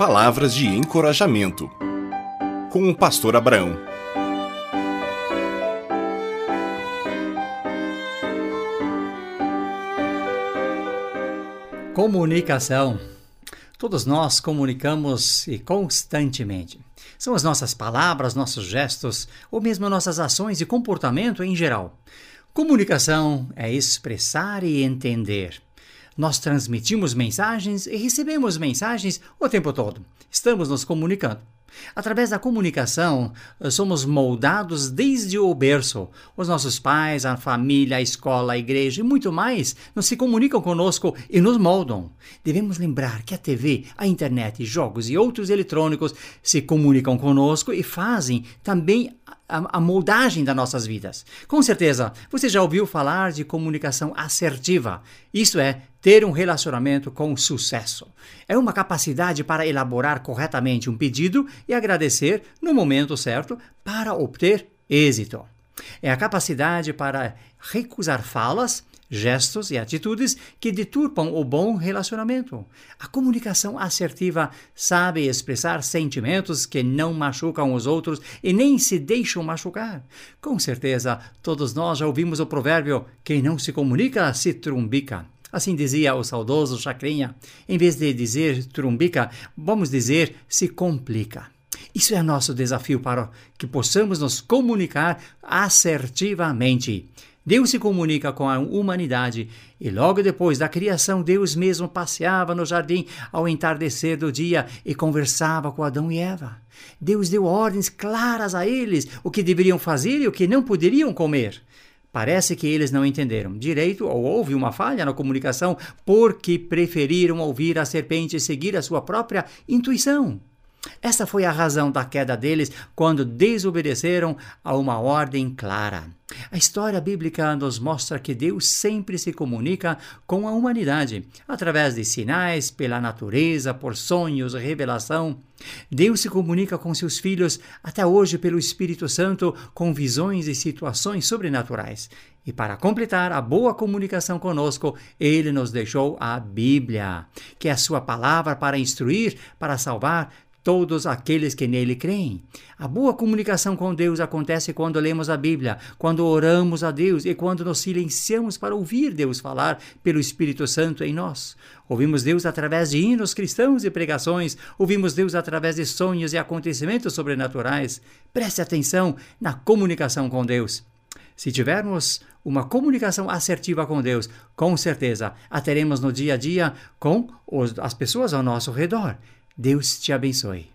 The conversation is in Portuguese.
Palavras de encorajamento. Com o pastor Abraão. Comunicação. Todos nós comunicamos e constantemente. São as nossas palavras, nossos gestos ou mesmo nossas ações e comportamento em geral. Comunicação é expressar e entender. Nós transmitimos mensagens e recebemos mensagens o tempo todo. Estamos nos comunicando. Através da comunicação, somos moldados desde o berço. Os nossos pais, a família, a escola, a igreja e muito mais nos se comunicam conosco e nos moldam. Devemos lembrar que a TV, a internet, jogos e outros eletrônicos se comunicam conosco e fazem também a, a moldagem das nossas vidas. Com certeza, você já ouviu falar de comunicação assertiva. Isso é ter um relacionamento com sucesso. É uma capacidade para elaborar corretamente um pedido e agradecer no momento certo para obter êxito. É a capacidade para recusar falas gestos e atitudes que deturpam o bom relacionamento. A comunicação assertiva sabe expressar sentimentos que não machucam os outros e nem se deixam machucar. Com certeza, todos nós já ouvimos o provérbio: quem não se comunica se trumbica. Assim dizia o saudoso Chacrinha. Em vez de dizer trumbica, vamos dizer se complica. Isso é nosso desafio para que possamos nos comunicar assertivamente. Deus se comunica com a humanidade e logo depois da criação, Deus mesmo passeava no jardim ao entardecer do dia e conversava com Adão e Eva. Deus deu ordens claras a eles o que deveriam fazer e o que não poderiam comer. Parece que eles não entenderam direito ou houve uma falha na comunicação porque preferiram ouvir a serpente e seguir a sua própria intuição. Essa foi a razão da queda deles quando desobedeceram a uma ordem clara. A história bíblica nos mostra que Deus sempre se comunica com a humanidade, através de sinais, pela natureza, por sonhos, revelação. Deus se comunica com seus filhos até hoje pelo Espírito Santo com visões e situações sobrenaturais. E para completar a boa comunicação conosco, ele nos deixou a Bíblia, que é a sua palavra para instruir, para salvar, todos aqueles que nele creem. A boa comunicação com Deus acontece quando lemos a Bíblia, quando oramos a Deus e quando nos silenciamos para ouvir Deus falar pelo Espírito Santo em nós. Ouvimos Deus através de hinos cristãos e pregações, ouvimos Deus através de sonhos e acontecimentos sobrenaturais. Preste atenção na comunicação com Deus. Se tivermos uma comunicação assertiva com Deus, com certeza a teremos no dia a dia com as pessoas ao nosso redor. Deus te abençoe.